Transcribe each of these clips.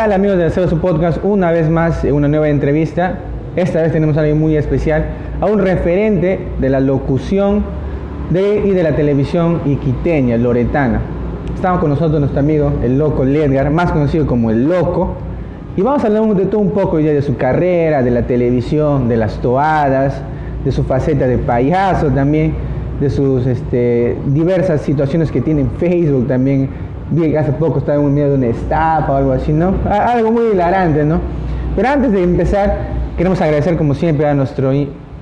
tal amigos de Hacer su podcast? Una vez más, una nueva entrevista. Esta vez tenemos a alguien muy especial, a un referente de la locución de, y de la televisión iquiteña, loretana. Estamos con nosotros nuestro amigo, el loco Ledgar, más conocido como el loco. Y vamos a hablar de todo un poco ya de su carrera, de la televisión, de las toadas, de su faceta de payaso también, de sus este, diversas situaciones que tiene en Facebook también. Vi que hace poco estaba en medio de una estafa o algo así, ¿no? Algo muy hilarante, ¿no? Pero antes de empezar, queremos agradecer como siempre a nuestro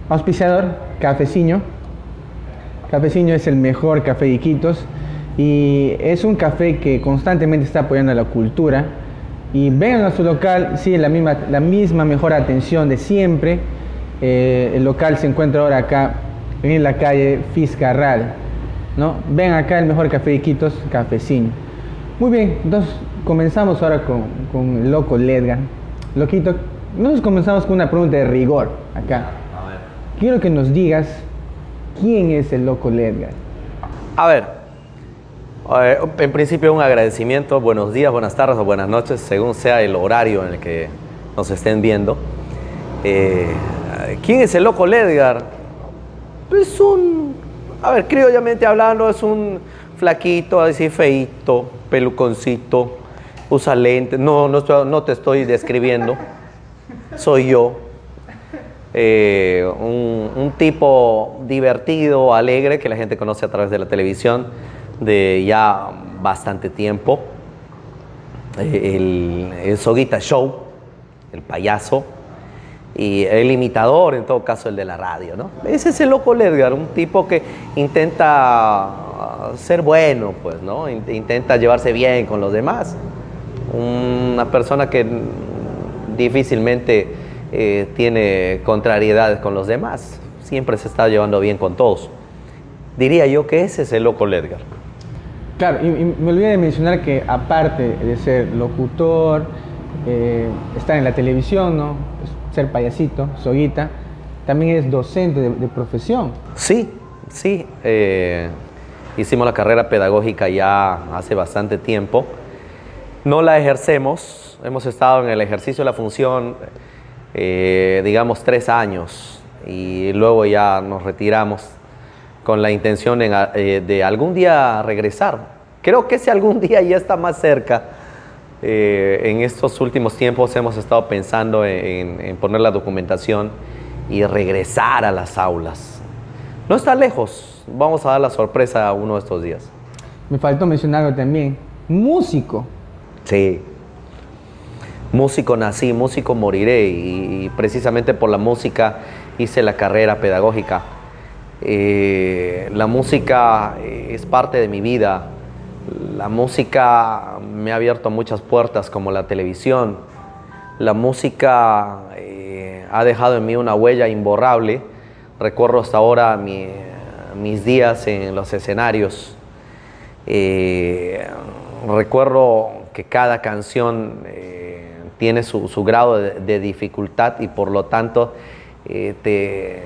auspiciador, Cafeciño. Cafeciño es el mejor café de Iquitos y es un café que constantemente está apoyando a la cultura. Y vengan a su local, sí, la misma, la misma mejor atención de siempre. Eh, el local se encuentra ahora acá en la calle Fiscarral. ¿no? Ven acá el mejor café de Iquitos, Cafeciño. Muy bien, entonces comenzamos ahora con, con el loco Ledgar. Loquito, nosotros comenzamos con una pregunta de rigor acá. Quiero que nos digas quién es el loco Ledgar. A ver, eh, en principio un agradecimiento, buenos días, buenas tardes o buenas noches, según sea el horario en el que nos estén viendo. Eh, ¿Quién es el loco Ledgar? Es un, a ver, criollamente hablando, es un flaquito, así feito, peluconcito, usa lentes. No, no, no te estoy describiendo, soy yo. Eh, un, un, tipo divertido, alegre, que la gente conoce a través de la televisión de ya bastante tiempo. Eh, el, el Soguita Show, el payaso, y el imitador, en todo caso el de la radio, ¿no? Ese es el loco Ledgar, un tipo que intenta ser bueno, pues, ¿no? Intenta llevarse bien con los demás. Una persona que difícilmente eh, tiene contrariedades con los demás, siempre se está llevando bien con todos. Diría yo que ese es el loco Ledgar. Claro, y, y me olvidé de mencionar que aparte de ser locutor, eh, estar en la televisión, ¿no? Ser payasito, soguita, también es docente de, profesión. Sí, sí. Eh, hicimos la carrera pedagógica ya hace bastante tiempo. No la ejercemos, hemos estado en el ejercicio de la función, eh, digamos, tres años y luego ya nos retiramos con la intención en, eh, de algún día regresar. Creo que ese algún día ya está más cerca. Eh, en estos últimos tiempos hemos estado pensando en, en poner la documentación y regresar a las aulas. No está lejos, vamos a dar la sorpresa uno de estos días. Me faltó mencionarlo también. Músico. Sí. Músico nací, músico moriré y, y precisamente por la música hice la carrera pedagógica. Eh, la música es parte de mi vida. La música me ha abierto muchas puertas como la televisión. La música eh, ha dejado en mí una huella imborrable. Recuerdo hasta ahora mi, mis días en los escenarios. Eh, recuerdo que cada canción eh, tiene su, grado de, de, dificultad y por lo tanto te,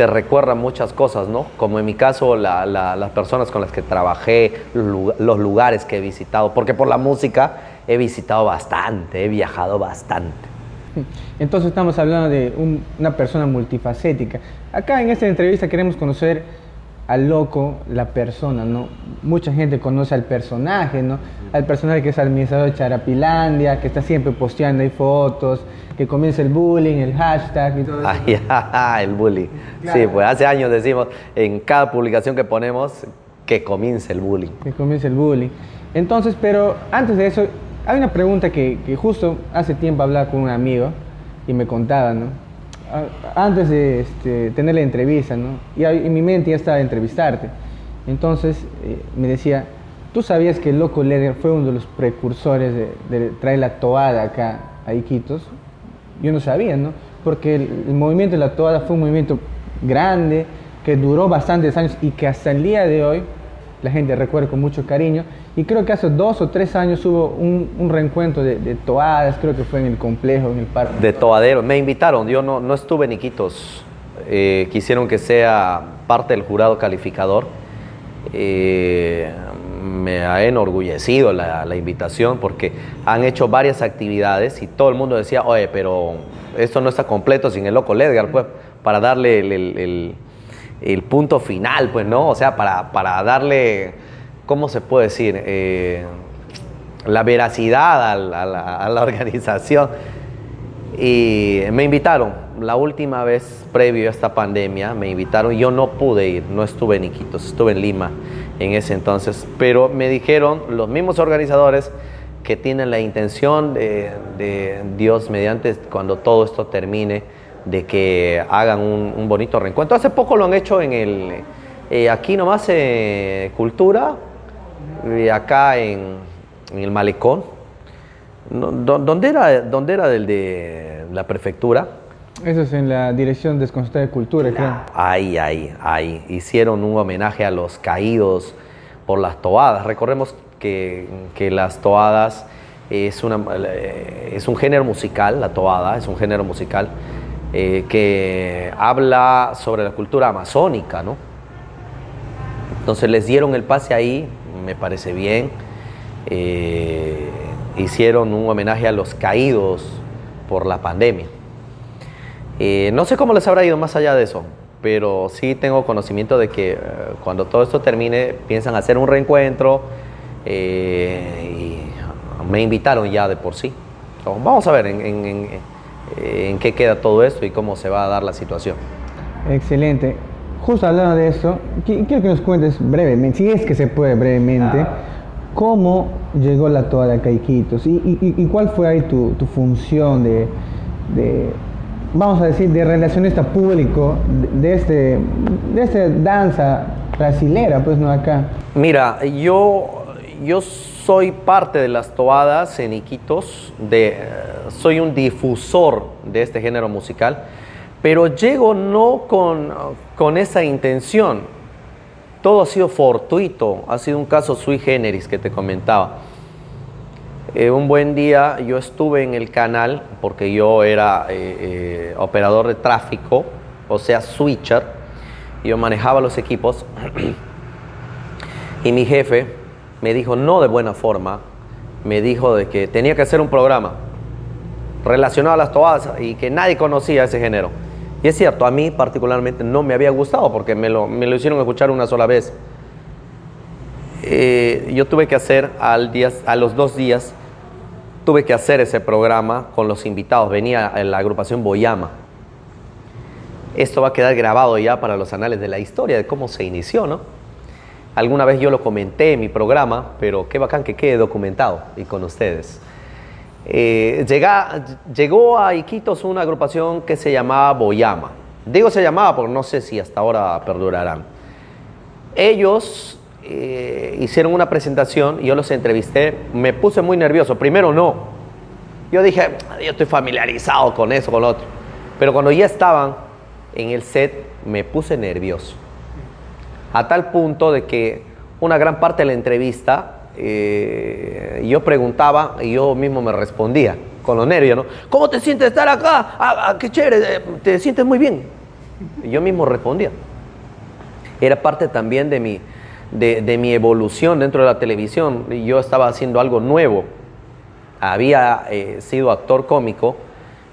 te, recuerda muchas cosas, ¿no? Como en mi caso, la, la, las personas con las que trabajé, los lugares que he visitado, porque por la música he visitado bastante, he viajado bastante. Entonces estamos hablando de un, una persona multifacética. Acá en esta entrevista queremos conocer al loco, la persona, ¿no? Mucha gente conoce al personaje, ¿no? Al personaje que es administrador de Charapilandia, que está siempre posteando ahí fotos, que comienza el bullying, el hashtag y todo eso. Ay, el bullying. Claro. Sí, pues hace años decimos en cada publicación que ponemos que comience el bullying. Que comience el bullying. Entonces, pero antes de eso, hay una pregunta que, que justo hace tiempo hablaba con un amigo y me contaba, ¿no? Antes de este, tener la entrevista, ¿no? Y en mi mente ya estaba entrevistarte. Entonces eh, me decía, ¿tú sabías que Loco Ledger fue uno de los precursores de, de, traer la toada acá a Iquitos? Yo no sabía, ¿no? Porque el, movimiento de la toada fue un movimiento grande, que duró bastantes años y que hasta el día de hoy la gente recuerda con mucho cariño. Y creo que hace dos o tres años hubo un, un reencuentro de, de, toadas, creo que fue en el complejo, en el parque. De toadero, me invitaron, yo no, no estuve en Iquitos, eh, quisieron que sea parte del jurado calificador. Eh, me ha enorgullecido la, la, invitación porque han hecho varias actividades y todo el mundo decía, oye, pero esto no está completo sin el loco Ledgar, pues, para darle el, el, el, punto final, pues, ¿no? O sea, para, para darle, ¿cómo se puede decir? Eh, la veracidad a la, a la organización. Y me invitaron, la última vez previo a esta pandemia, me invitaron, yo no pude ir, no estuve en Iquitos, estuve en Lima en ese entonces, pero me dijeron los mismos organizadores que tienen la intención de, Dios mediante cuando todo esto termine, de que hagan un, bonito reencuentro. Hace poco lo han hecho en el, eh, aquí nomás eh, Cultura, y acá en, en el Malecón, ¿Dónde era, dónde era del de la prefectura? Eso es en la Dirección Desconcentrada de Cultura, creo. Ahí, ahí, ahí. Hicieron un homenaje a los caídos por las toadas. Recordemos que, que las toadas es, una, es un género musical, la toada es un género musical eh, que habla sobre la cultura amazónica, ¿no? Entonces les dieron el pase ahí, me parece bien. Eh, hicieron un homenaje a los caídos por la pandemia. Eh, no sé cómo les habrá ido más allá de eso, pero sí tengo conocimiento de que eh, cuando todo esto termine piensan hacer un reencuentro y me invitaron ya de por sí. vamos a ver en, qué queda todo esto y cómo se va a dar la situación. Excelente. Justo hablando de eso, quiero que nos cuentes brevemente, si es que se puede brevemente, cómo llegó la toada de Caiquitos y, cuál fue ahí tu, función de, vamos a decir, de relacionista público de, este, de esta danza brasilera, pues no acá. Mira, yo, yo soy parte de las toadas en Iquitos, de, soy un difusor de este género musical, pero llego no con, con esa intención, todo ha sido fortuito, ha sido un caso sui generis que te comentaba. Eh, un buen día yo estuve en el canal porque yo era eh, eh, operador de tráfico, o sea, switcher, yo manejaba los equipos y mi jefe me dijo, no de buena forma, me dijo de que tenía que hacer un programa relacionado a las toadas y que nadie conocía ese género. Y es cierto, a mí particularmente no me había gustado porque me lo, me lo hicieron escuchar una sola vez. Eh, yo tuve que hacer al día, a los dos días, tuve que hacer ese programa con los invitados. Venía la agrupación Boyama. Esto va a quedar grabado ya para los anales de la historia de cómo se inició, ¿no? Alguna vez yo lo comenté en mi programa, pero qué bacán que quede documentado y con ustedes. Eh, llegó a Iquitos una agrupación que se llamaba Boyama. Digo se llamaba porque no sé si hasta ahora perdurarán. Ellos eh, hicieron una presentación yo los entrevisté. Me puse muy nervioso. Primero no. Yo dije, yo estoy familiarizado con eso, con lo otro. Pero cuando ya estaban en el set, me puse nervioso. A tal punto de que una gran parte de la entrevista eh, yo preguntaba y yo mismo me respondía con los nervios, ¿no? ¿Cómo te sientes estar acá? Ah, ah, qué chévere, eh, te sientes muy bien. Yo mismo respondía. Era parte también de mi, de, mi evolución dentro de la televisión. Yo estaba haciendo algo nuevo. Había eh, sido actor cómico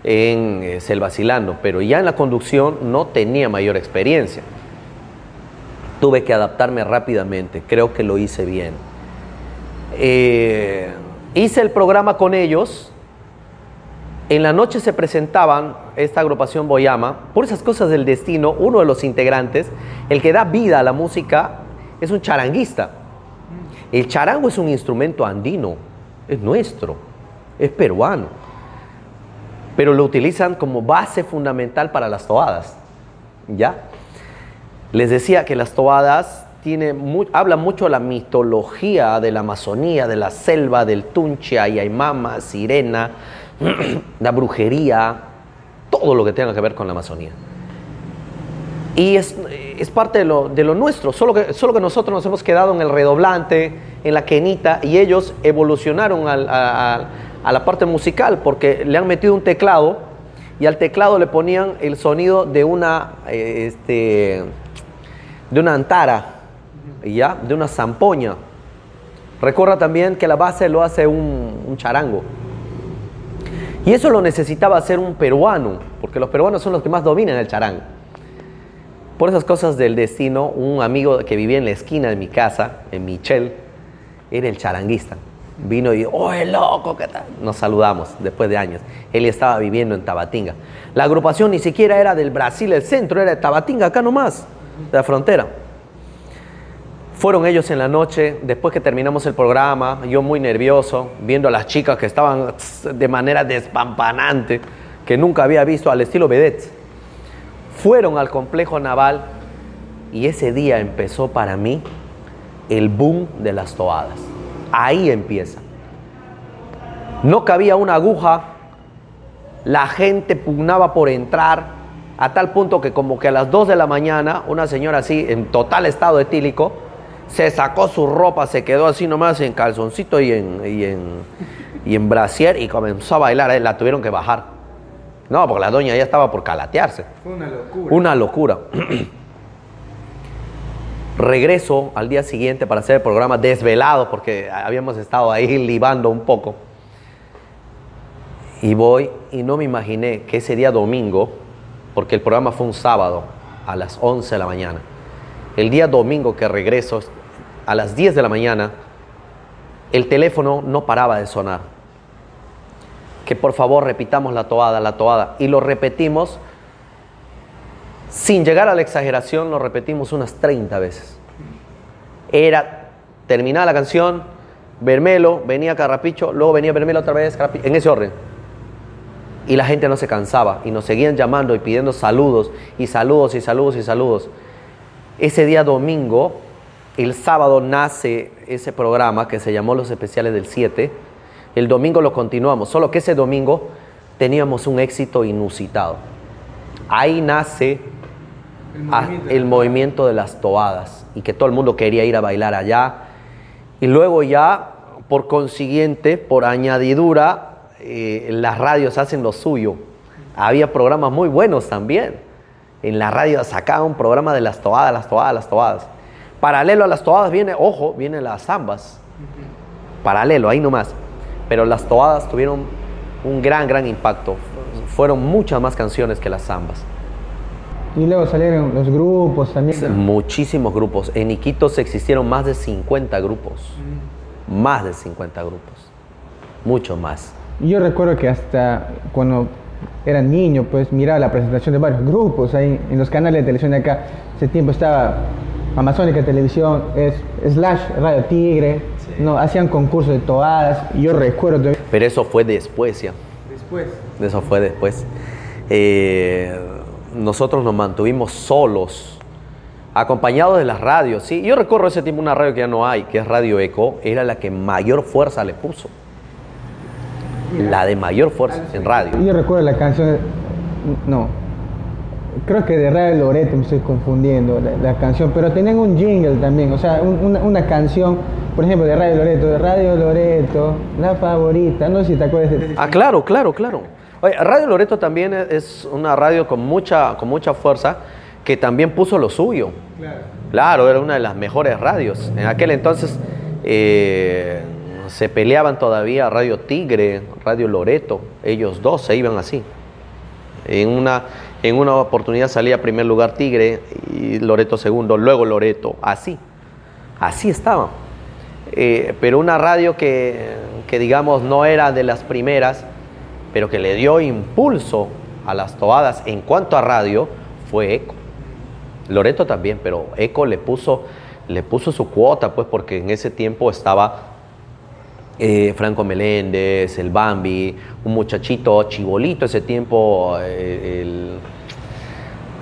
en eh, Selvacilando, pero ya en la conducción no tenía mayor experiencia. Tuve que adaptarme rápidamente, creo que lo hice bien. Eh, hice el programa con ellos. En la noche se presentaban esta agrupación Boyama. Por esas cosas del destino, uno de los integrantes, el que da vida a la música, es un charanguista. El charango es un instrumento andino, es nuestro, es peruano. Pero lo utilizan como base fundamental para las toadas. ¿Ya? Les decía que las toadas habla mucho de la mitología de la Amazonía, de la selva, del Tunche, Ayaimama, Sirena, la brujería, todo lo que tenga que ver con la Amazonía. Y es, parte de lo, nuestro, solo que, solo que nosotros nos hemos quedado en el redoblante, en la quenita, y ellos evolucionaron a, la parte musical porque le han metido un teclado y al teclado le ponían el sonido de una, eh, este, de una antara ya, de una zampoña. Recuerda también que la base lo hace un, un charango. Y eso lo necesitaba hacer un peruano, porque los peruanos son los que más dominan el charango. Por esas cosas del destino, un amigo que vivía en la esquina de mi casa, en Michel, era el charanguista. Vino y, ¡oye, loco! ¿qué tal? Nos saludamos después de años. Él estaba viviendo en Tabatinga. La agrupación ni siquiera era del Brasil, el centro era de Tabatinga, acá nomás, la frontera. Fueron ellos en la noche, después que terminamos el programa, yo muy nervioso, viendo a las chicas que estaban de manera despampanante, que nunca había visto al estilo vedette. Fueron al complejo naval y ese día empezó para mí el boom de las toadas. Ahí empieza. No cabía una aguja, la gente pugnaba por entrar, a tal punto que como que a las 2 de la mañana, una señora así, en total estado etílico, se sacó su ropa, se quedó así nomás en calzoncito y en, y en, y en brasier y comenzó a bailar. Eh, la tuvieron que bajar. No, porque la doña ya estaba por calatearse. Fue una locura. Una locura. Regreso al día siguiente para hacer el programa desvelado porque habíamos estado ahí libando un poco. Y voy y no me imaginé que ese día domingo, porque el programa fue un sábado a las 11 de la mañana, el día domingo que regreso a las 10 de la mañana, el teléfono no paraba de sonar. Que por favor repitamos la toada, la toada. Y lo repetimos sin llegar a la exageración, lo repetimos unas 30 veces. Era terminada la canción, Bermelo, venía Carrapicho, luego venía Bermelo otra vez, en ese orden. Y la gente no se cansaba y nos seguían llamando y pidiendo saludos y saludos y saludos y saludos. Ese día domingo, el sábado nace ese programa que se llamó Los Especiales del 7. El domingo lo continuamos, solo que ese domingo teníamos un éxito inusitado. Ahí nace el movimiento, el movimiento de las toadas y que todo el mundo quería ir a bailar allá. Y luego ya, por consiguiente, por añadidura, eh, las radios hacen lo suyo. Había programas muy buenos también. En la radio sacaba un programa de las toadas, las toadas, las toadas. Paralelo a las toadas viene, ojo, vienen las zambas. Paralelo, ahí nomás. Pero las toadas tuvieron un gran, gran impacto. Fueron muchas más canciones que las zambas. Y luego salieron los grupos también. Muchísimos grupos. En Iquitos existieron más de 50 grupos. Más de 50 grupos. Mucho más. Yo recuerdo que hasta cuando era niño, pues miraba la presentación de varios grupos ahí en los canales de televisión de acá. Ese tiempo estaba Amazónica Televisión, es, Slash Radio Tigre, no, hacían concursos de toadas. Yo recuerdo. Pero eso fue después ya. Después. Eso fue después. Eh, nosotros nos mantuvimos solos, acompañados de las radios. ¿sí? Yo recuerdo ese tiempo una radio que ya no hay, que es Radio Eco, era la que mayor fuerza le puso. La de mayor fuerza en radio. Yo recuerdo la canción, no, creo que de Radio Loreto me estoy confundiendo la, canción, pero tenían un jingle también, o sea, una, una, canción, por ejemplo, de Radio Loreto, de Radio Loreto, la favorita, no sé si te acuerdas de Ah, claro, claro, claro. Oye, Radio Loreto también es una radio con mucha, con mucha fuerza que también puso lo suyo. Claro. Claro, era una de las mejores radios. En aquel entonces eh, se peleaban todavía Radio Tigre, Radio Loreto. Ellos dos se iban así. En una, en una oportunidad salía primer lugar Tigre y Loreto segundo, luego Loreto. Así. Así estaban. Eh, pero una radio que, que digamos no era de las primeras pero que le dio impulso a las toadas en cuanto a radio fue Eco. Loreto también, pero Eco le puso, le puso su cuota, pues porque en ese tiempo estaba eh, Franco Meléndez, el Bambi, un muchachito chibolito ese tiempo, eh, el,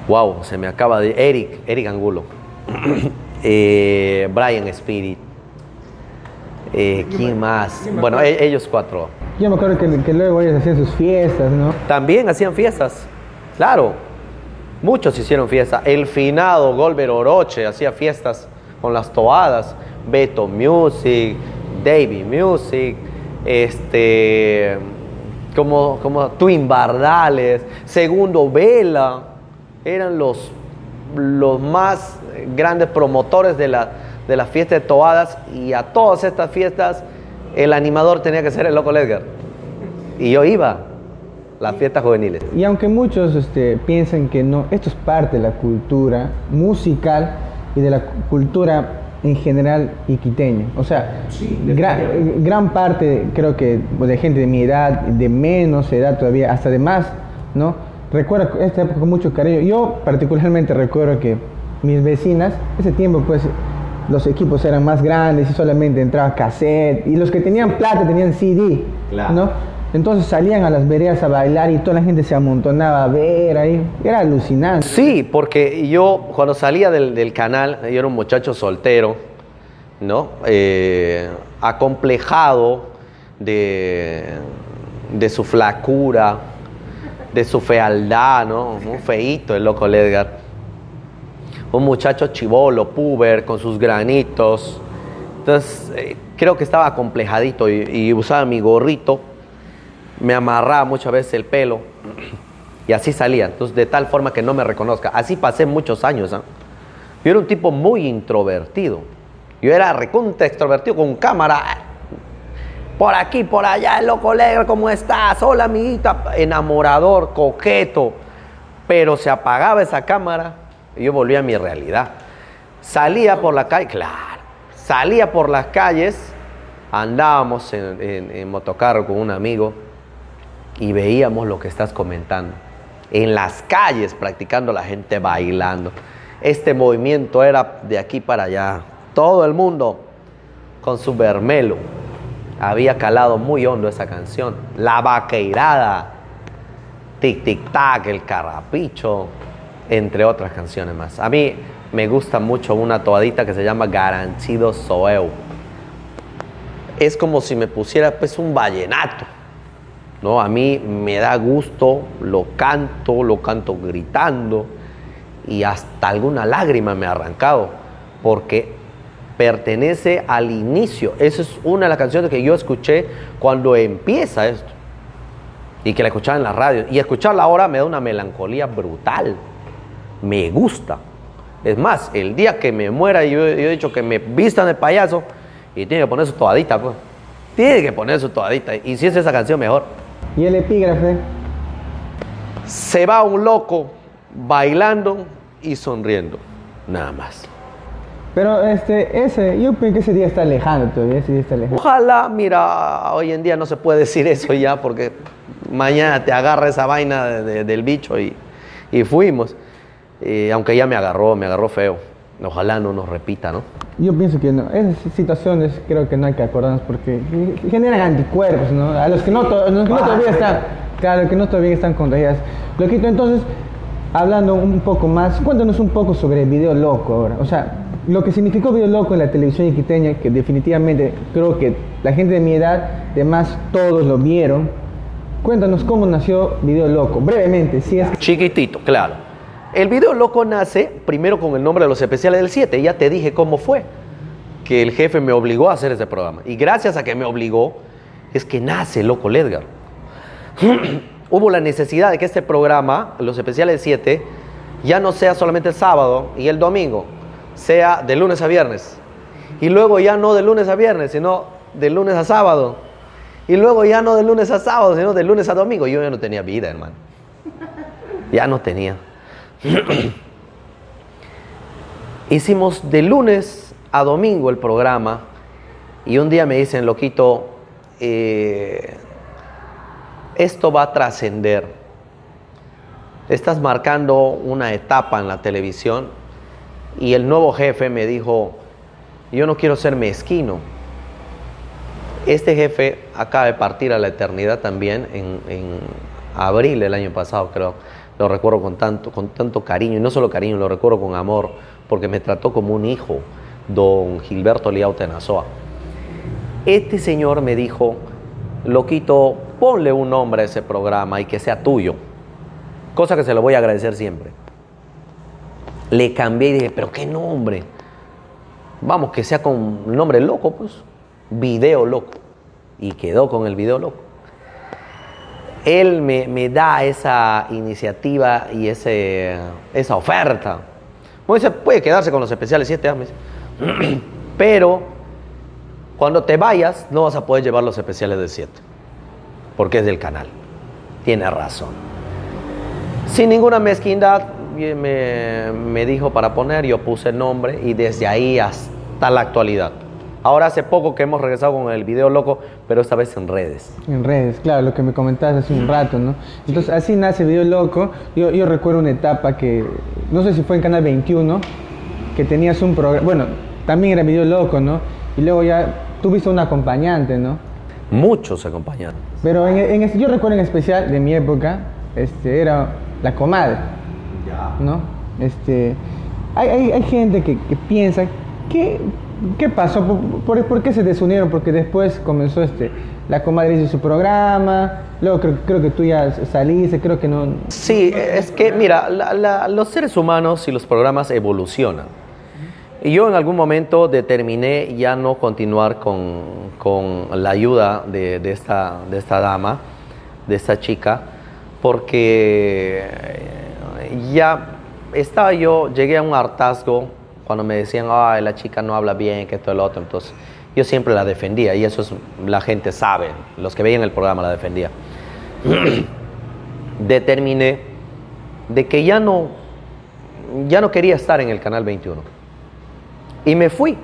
wow, se me acaba de, Eric, Eric Angulo, eh, Brian Spirit, ¿quién más? Bueno, e, ellos cuatro. Yo me acuerdo que, luego ellos hacían sus fiestas, ¿no? También hacían fiestas, claro. Muchos hicieron fiestas. El finado Golber Oroche hacía fiestas con las toadas. Beto Music, Davy Music, este, como, como Twin Bardales, Segundo Vela, eran los, los más grandes promotores de, la, de la de Toadas y a todas estas fiestas el animador tenía que ser el loco Ledgar. Y yo iba las fiestas juveniles. Y aunque muchos este, piensen que no, esto es parte de la cultura musical y de la cultura en general iquiteña. O sea, gran, gran, parte creo que pues, de gente de mi edad, de menos edad todavía, hasta de más, ¿no? Recuerdo esta época con mucho cariño. Yo particularmente recuerdo que mis vecinas, ese tiempo pues los equipos eran más grandes y solamente entraba cassette y los que tenían plata tenían CD, ¿no? Entonces salían a las veredas a bailar y toda la gente se amontonaba a ver ahí. Era alucinante. Sí, porque yo cuando salía del, canal, yo era un muchacho soltero, ¿no? Eh, acomplejado de, de su flacura, de su fealdad, ¿no? Un feíto el loco Edgar. Un muchacho chivolo, puber, con sus granitos. Entonces, eh, creo que estaba acomplejadito y usaba mi gorrito me amarraba muchas veces el pelo y así salía, entonces de tal forma que no me reconozca. Así pasé muchos años. ¿ah? Yo era un tipo muy introvertido. Yo era recontra extrovertido con cámara. Por aquí, por allá, loco alegre, ¿cómo estás? Hola, amiguita. Enamorador, coqueto. Pero se apagaba esa cámara y yo volvía a mi realidad. Salía por la calle, claro. Salía por las calles, andábamos en, en motocarro con un amigo y veíamos lo que estás comentando. En las calles practicando la gente bailando. Este movimiento era de aquí para allá. Todo el mundo con su vermelo. Había calado muy hondo esa canción. La vaqueirada. Tic Tic Tac, El Carrapicho, entre otras canciones más. A mí me gusta mucho una toadita que se llama Garantido Soeu. Es como si me pusiera pues un vallenato ¿no? A mí me da gusto, lo canto, lo canto gritando y hasta alguna lágrima me ha arrancado porque pertenece al inicio. Esa es una de las canciones que yo escuché cuando empieza esto y que la escuchaba en la radio. Y escucharla ahora me da una melancolía brutal. Me gusta. Es más, el día que me muera, yo, yo he dicho que me vistan de payaso y tiene que poner su toadita, pues. Tiene que poner su toadita. Y si es esa canción, mejor. ¿Y el epígrafe? Se va un loco bailando y sonriendo, nada más. Pero este, ese, yo pienso que ese día está lejano todavía, ese día está. Ojalá, mira, hoy en día no se puede decir eso ya porque mañana te agarra esa vaina del bicho y, fuimos. aunque ya me agarró, me agarró feo. Ojalá no nos repita, ¿no? Yo pienso que no. Esas situaciones creo que no hay que acordarnos porque generan anticuerpos, ¿no? A los que no, los que no todavía están, claro, que no todavía están contagiados. Loquito, entonces, hablando un poco más, cuéntanos un poco sobre el video loco ahora. O sea, lo que significó video loco en la televisión iquiteña, que definitivamente creo que la gente de mi edad, además todos lo vieron. Cuéntanos cómo nació Video Loco, brevemente, si es Chiquitito, claro. El video loco nace primero con el nombre de los especiales del 7. Ya te dije cómo fue. Que el jefe me obligó a hacer ese programa. Y gracias a que me obligó, es que nace Loco Ledgar. Hubo la necesidad de que este programa, los especiales del 7, ya no sea solamente el sábado y el domingo, sea de lunes a viernes. Y luego ya no de lunes a viernes, sino de lunes a sábado. Y luego ya no de lunes a sábado, sino de lunes a domingo. Yo ya no tenía vida, hermano. Ya no tenía. Hicimos de lunes a domingo el programa y un día me dicen, loquito, eh, esto va a trascender. Estás marcando una etapa en la televisión y el nuevo jefe me dijo, yo no quiero ser mezquino. Este jefe acaba de partir a la eternidad también en, en abril del año pasado, creo lo recuerdo con tanto, con tanto cariño, y no solo cariño, lo recuerdo con amor, porque me trató como un hijo, don Gilberto Liauta Nazoa. Este señor me dijo, loquito, ponle un nombre a ese programa y que sea tuyo, cosa que se lo voy a agradecer siempre. Le cambié y dije, pero ¿qué nombre? Vamos, que sea con nombre loco, pues, video loco. Y quedó con el video loco él me, da esa iniciativa y ese, esa oferta. Me dice, puede quedarse con los especiales siete años. Pero cuando te vayas no vas a poder llevar los especiales de 7, porque es del canal. Tiene razón. Sin ninguna mezquindad, me, me dijo para poner, yo puse el nombre y desde ahí hasta la actualidad. Ahora hace poco que hemos regresado con el video loco, pero esta vez en redes. En redes, claro, lo que me comentabas hace un rato, ¿no? Entonces así nace Video Loco. Yo, yo recuerdo una etapa que, no sé si fue en Canal 21, que tenías un programa, bueno, también era Video Loco, ¿no? Y luego ya tuviste un acompañante, ¿no? Muchos acompañantes. Pero en, en, yo recuerdo en especial de mi época, este, era la comadre, ¿no? Este, hay, hay, hay gente que, que piensa que ¿Qué pasó? ¿Por, por, qué se desunieron? Porque después comenzó este, la comadre hizo su programa, luego creo, creo, que tú ya saliste, creo que no... Sí, es que mira, la, la, los seres humanos y los programas evolucionan. Y yo en algún momento determiné ya no continuar con, con la ayuda de, de, esta, de esta dama, de esta chica, porque ya estaba yo, llegué a un hartazgo cuando me decían, ay, la chica no habla bien, que esto lo otro, entonces yo siempre la defendía y eso es, la gente sabe, los que veían el programa la defendía. Determiné de que ya no, ya no quería estar en el canal 21 y me fui.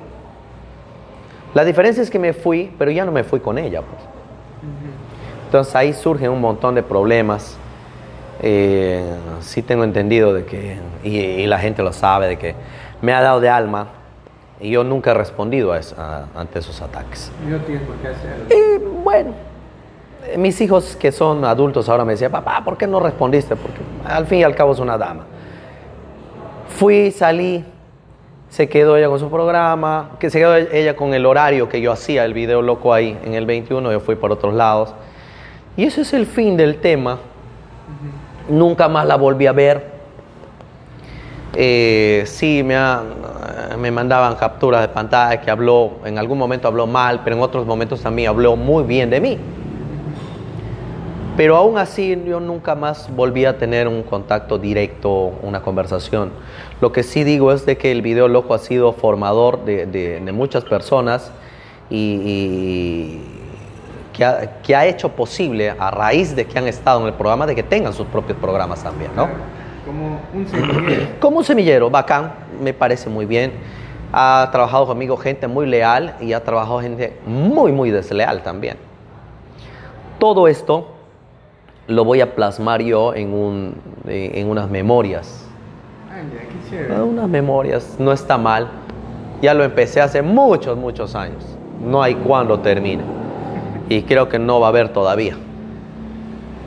La diferencia es que me fui, pero ya no me fui con ella. Pues. Entonces ahí surgen un montón de problemas. Eh, sí tengo entendido de que, y, y la gente lo sabe, de que me ha dado de alma y yo nunca he respondido a ante esos ataques. No tienes por qué hacerlo. Y bueno, mis hijos que son adultos ahora me decían, papá, ¿por qué no respondiste? Porque al fin y al cabo es una dama. Fui, salí, se quedó ella con su programa, que se quedó ella con el horario que yo hacía, el video loco ahí en el 21, yo fui por otros lados. Y ese es el fin del tema. Uh -huh. Nunca más la volví a ver. Eh, sí, me, me mandaban capturas de pantalla que habló, en algún momento habló mal, pero en otros momentos también habló muy bien de mí. Pero aún así yo nunca más volví a tener un contacto directo, una conversación. Lo que sí digo es de que el video loco ha sido formador de, de, muchas personas y, y que, ha, que, ha, hecho posible a raíz de que han estado en el programa de que tengan sus propios programas también, ¿no? Como un semillero. Como un semillero, bacán, me parece muy bien. Ha trabajado conmigo gente muy leal y ha trabajado gente muy, muy desleal también. Todo esto lo voy a plasmar yo en, un, en unas memorias. Ay, qué chévere. Unas memorias, no está mal. Ya lo empecé hace muchos, muchos años. No hay cuándo termine. Y creo que no va a haber todavía.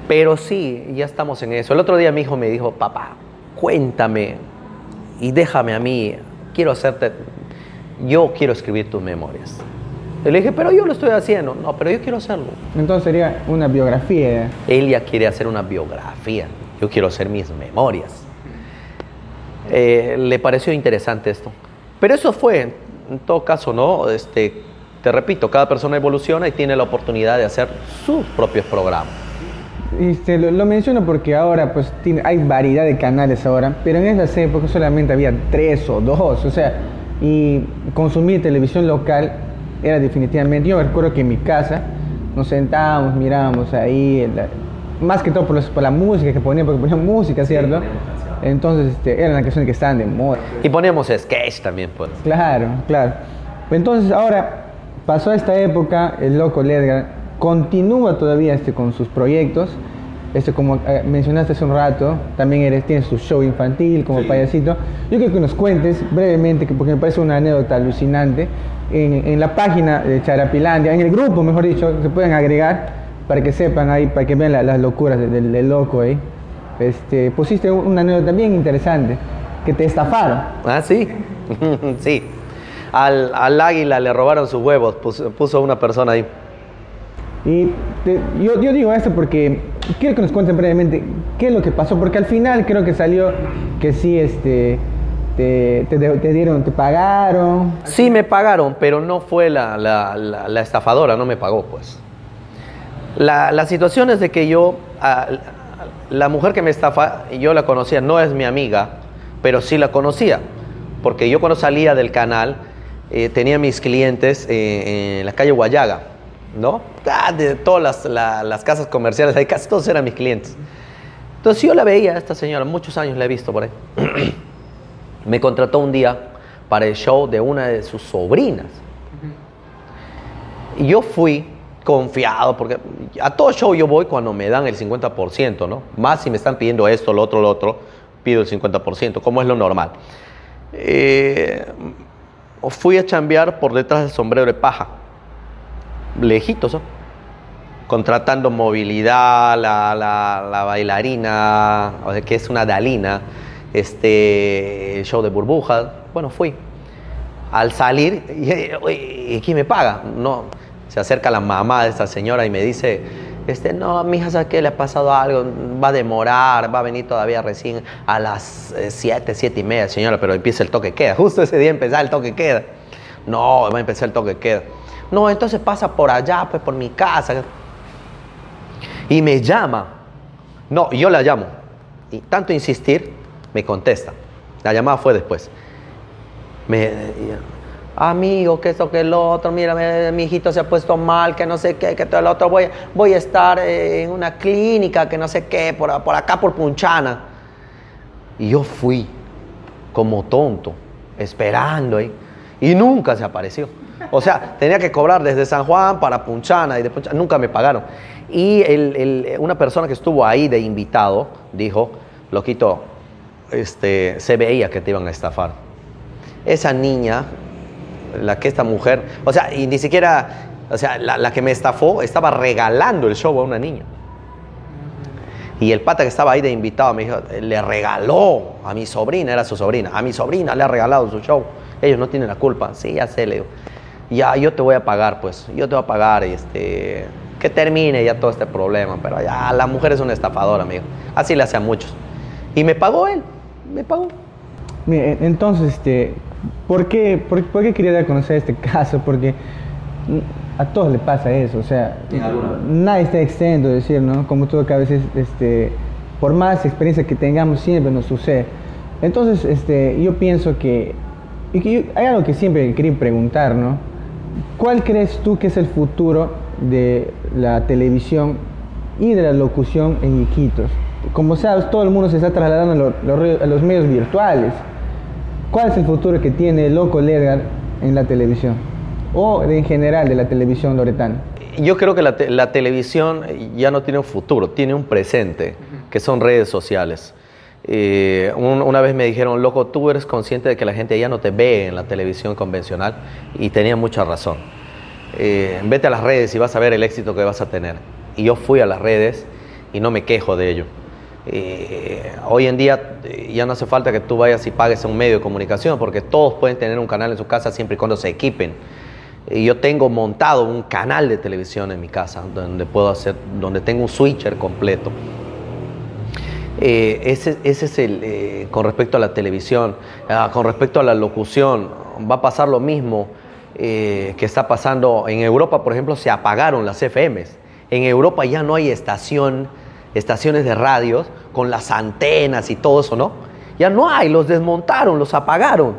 Pero sí, ya estamos en eso. El otro día mi hijo me dijo, papá, cuéntame y déjame a mí, quiero hacerte, yo quiero escribir tus memorias. Y le dije, pero yo lo estoy haciendo. No, pero yo quiero hacerlo. Entonces sería una biografía. Él ya quiere hacer una biografía. Yo quiero hacer mis memorias. Eh, le pareció interesante esto. Pero eso fue, en todo caso, ¿no? Este, te repito, cada persona evoluciona y tiene la oportunidad de hacer sus propios programas. Lo, lo, menciono porque ahora pues tiene, hay variedad de canales ahora, pero en esas épocas solamente había tres o dos, o sea, y consumir televisión local era definitivamente, yo recuerdo que en mi casa nos sentábamos, mirábamos ahí, la, más que todo por, los, por, la música que ponían, porque ponían música, ¿cierto? Sí, Entonces este, eran las canciones que estaban de moda. Y poníamos sketch también, pues. Claro, claro. Entonces ahora pasó esta época, el loco Ledgar continúa todavía este, con sus proyectos. Este, como eh, mencionaste hace un rato, también eres, tienes tu show infantil como sí. payasito. Yo quiero que nos cuentes brevemente, porque me parece una anécdota alucinante, en, en, la página de Charapilandia, en el grupo, mejor dicho, se pueden agregar para que sepan ahí, para que vean la, las locuras del, del, loco ahí. Este, pusiste una anécdota bien interesante, que te estafaron. Ah, sí, sí. Al, al, águila le robaron sus huevos, puso, puso una persona ahí. Y te, yo, yo, digo esto porque quiero que nos cuenten brevemente qué es lo que pasó, porque al final creo que salió que sí, este, te, dieron, te pagaron. Sí, me pagaron, pero no fue la, estafadora, no me pagó, pues. La, la, situación es de que yo, a, la mujer que me estafa, yo la conocía, no es mi amiga, pero sí la conocía, porque yo cuando salía del canal, eh, tenía mis clientes eh, en la calle Guayaga, ¿no? Ah, de todas las, la- las casas comerciales, ahí casi todos eran mis clientes. Entonces yo la veía, esta señora, muchos años la he visto por ahí. Me contrató un día para el show de una de sus sobrinas. Y yo fui confiado, porque a todo show yo voy cuando me dan el 50%, ¿no? Más si me están pidiendo esto, lo otro, lo otro, pido el 50%, como es lo normal. Eh, fui a chambear por detrás del sombrero de paja, lejitos, contratando movilidad, la, la- la bailarina, que es una dalina, este, el show de burbujas. Bueno, fui. Al salir, y, oye, ¿y quién me paga? No, se acerca la mamá de esta señora y me dice, este, no, mija, ¿sabes qué? Le ha pasado algo, va a demorar, va a venir todavía recién a las 7, 7 y media, señora, pero empieza el toque queda. Justo ese día empezaba el toque queda. No, va a empezar el toque queda. No, entonces pasa por allá, pues por mi casa. Y me llama. No, yo la llamo. Y tanto insistir, me contesta. La llamada fue después. Me, amigo, que esto, que lo otro, mira, mi hijito se ha puesto mal, que no sé qué, que todo lo otro, voy, voy a estar eh, en una clínica, que no sé qué, por, acá, por Punchana. Y yo fui como tonto, esperando y nunca se apareció. O sea, tenía que cobrar desde San Juan para Punchana y de Punchana, nunca me pagaron. Y el- una persona que estuvo ahí de invitado dijo, loquito, este, se veía que te iban a estafar. Esa niña, la que esta mujer, o sea, y ni siquiera, o sea, la, la que me estafó estaba regalando el show a una niña. Y el pata que estaba ahí de invitado me dijo, le regaló a mi sobrina, era su sobrina, a mi sobrina le ha regalado su show. Ellos no tienen la culpa. Sí, ya sé, le digo. Ya, yo te voy a pagar, pues. Yo te voy a pagar, este, que termine ya todo este problema. Pero ya, la mujer es una estafadora, amigo. Así le hace a muchos. Y me pagó él, me pagó. Mire, entonces, este, ¿por qué, por, por qué quería dar a conocer este caso? Porque a todos le pasa eso, o sea, nadie está exento de decir, ¿no? Como todo que a veces, este, por más experiencia que tengamos, siempre nos sucede. Entonces, este, yo pienso que, y que yo- hay algo que siempre quería preguntar, ¿no? ¿Cuál crees tú que es el futuro de la televisión y de la locución en Iquitos? Como sabes, todo el mundo se está trasladando a, los medios virtuales. ¿Cuál es el futuro que tiene Loco Ledgar en la televisión? O en general de la televisión loretana. Yo creo que la, te- la televisión ya no tiene un futuro, tiene un presente, que son redes sociales. Eh, un- una vez me dijeron, loco, tú eres consciente de que la gente ya no te ve en la televisión convencional y tenía mucha razón. Eh, vete a las redes y vas a ver el éxito que vas a tener. Y yo fui a las redes y no me quejo de ello. Eh, hoy en día eh, ya no hace falta que tú vayas y pagues un medio de comunicación porque todos pueden tener un canal en su casa siempre y cuando se equipen. Y yo tengo montado un canal de televisión en mi casa donde puedo hacer, donde tengo un switcher completo. Eh, ese, ese es el, eh, con respecto a la televisión, Ah, con respecto a la locución, va a pasar lo mismo eh, que está pasando en Europa, por ejemplo, se apagaron las FMs. En Europa ya no hay estación, estaciones de radios con las antenas y todo eso, ¿no? Ya no hay, los desmontaron, los apagaron.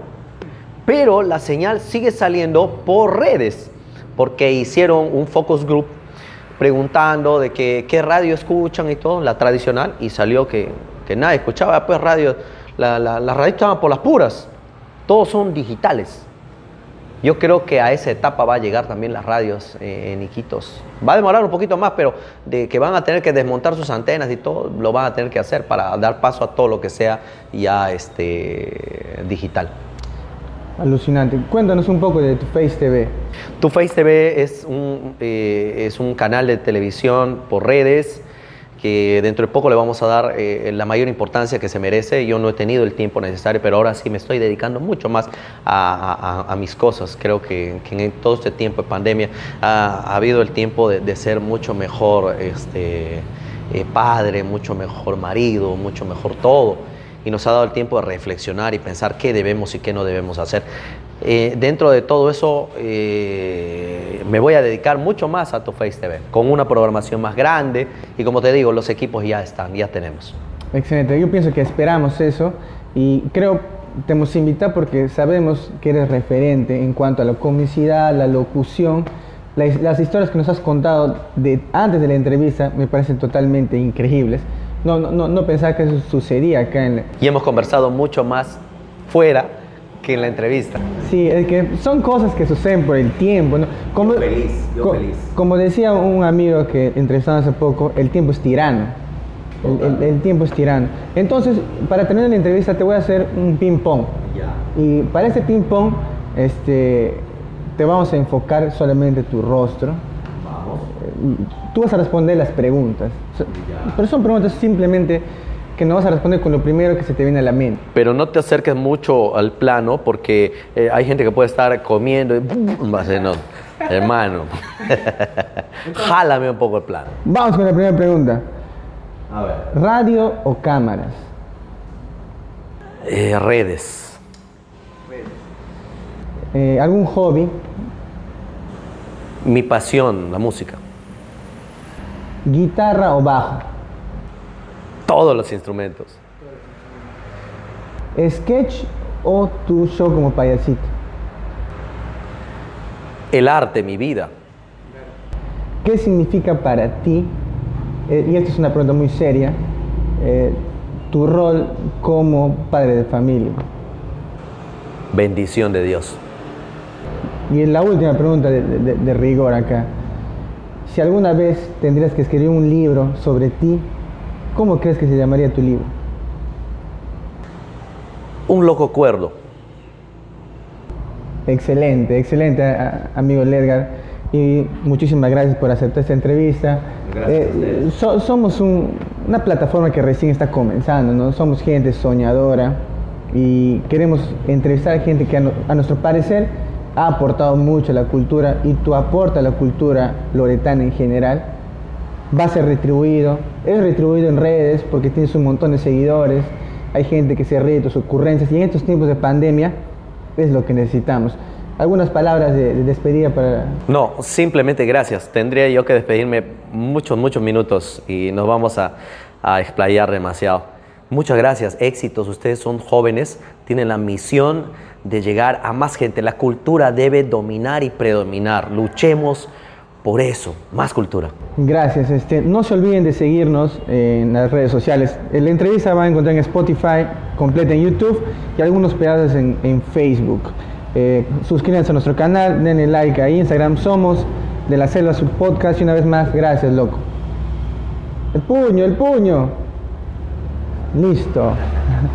Pero la señal sigue saliendo por redes, porque hicieron un focus group preguntando de que, qué radio escuchan y todo, la tradicional, y salió que, que nadie escuchaba pues radio, la, la, las radios estaban por las puras, todos son digitales. Yo creo que a esa etapa va a llegar también las radios eh, en Iquitos. Va a demorar un poquito más, pero de que van a tener que desmontar sus antenas y todo, lo van a tener que hacer para dar paso a todo lo que sea ya este, digital. Alucinante. Cuéntanos un poco de tu Face TV. Tu Face TV es un, eh, es un canal de televisión por redes que dentro de poco le vamos a dar eh, la mayor importancia que se merece. Yo no he tenido el tiempo necesario, pero ahora sí me estoy dedicando mucho más a, mis cosas. Creo que, en todo este tiempo de pandemia ha, ha habido el tiempo de, de ser mucho mejor este, eh, padre, mucho mejor marido, mucho mejor todo y nos ha dado el tiempo de reflexionar y pensar qué debemos y qué no debemos hacer. Eh, dentro de todo eso, eh, me voy a dedicar mucho más a Tu Face TV, con una programación más grande y como te digo, los equipos ya están, ya tenemos. Excelente. Yo pienso que esperamos eso y creo te hemos invitado porque sabemos que eres referente en cuanto a la comicidad, la locución. Las, las historias que nos has contado de, antes de la entrevista me parecen totalmente increíbles. No, no, no, no pensaba que eso sucedía acá en la- Y hemos conversado mucho más fuera que en la entrevista. Sí, es que son cosas que suceden por el tiempo, ¿no? Como, Yo feliz, yo feliz. como decía un amigo que entrevistamos hace poco, el tiempo es tirano. El, el- el tiempo es tirano. Entonces, para terminar la entrevista te voy a hacer un ping-pong. Y para este ping-pong, este, te vamos a enfocar solamente tu rostro. Tú vas a responder las preguntas. Pero son preguntas simplemente que no vas a responder con lo primero que se te viene a la mente. Pero no te acerques mucho al plano porque eh, hay gente que puede estar comiendo y no, hermano. Jálame un poco el plano. Vamos con la primera pregunta. A ver. ¿Radio o cámaras? Eh, redes. Eh, ¿Algún hobby? Mi pasión, la música. ¿Guitarra o bajo? Todos los instrumentos. ¿Sketch o tu show como payasito? El arte, mi vida. ¿Qué significa para ti, eh, y esta es una pregunta muy seria, eh, tu rol como padre de familia? Bendición de Dios. Y en la última pregunta de, de- de rigor acá. Si alguna vez tendrías que escribir un libro sobre ti, ¿cómo crees que se llamaría tu libro? Un loco cuerdo. Excelente, excelente, amigo Ledgar. Y muchísimas gracias por aceptar esta entrevista. Gracias Eh, so- somos un- una plataforma que recién está comenzando, ¿no? Somos gente soñadora y queremos entrevistar a gente que a, no- a nuestro parecer ha aportado mucho a la cultura y tu aporte a la cultura loretana en general va a ser retribuido. Es retribuido en redes porque tienes un montón de seguidores, hay gente que se ríe de tus ocurrencias y en estos tiempos de pandemia es lo que necesitamos. Algunas palabras de, de despedida para... No, simplemente gracias. Tendría yo que despedirme muchos, muchos minutos y nos vamos a, a explayar demasiado. Muchas gracias, éxitos. Ustedes son jóvenes, tienen la misión de llegar a más gente. La cultura debe dominar y predominar. Luchemos por eso, más cultura. Gracias. Este, no se olviden de seguirnos en las redes sociales. La entrevista va a encontrar en Spotify, completa en YouTube y algunos pedazos en, Facebook. Eh, suscríbanse a nuestro canal, denle like a Instagram. Somos de la Selva Sub Podcast y una vez más, gracias, loco. El puño, el puño. Listo.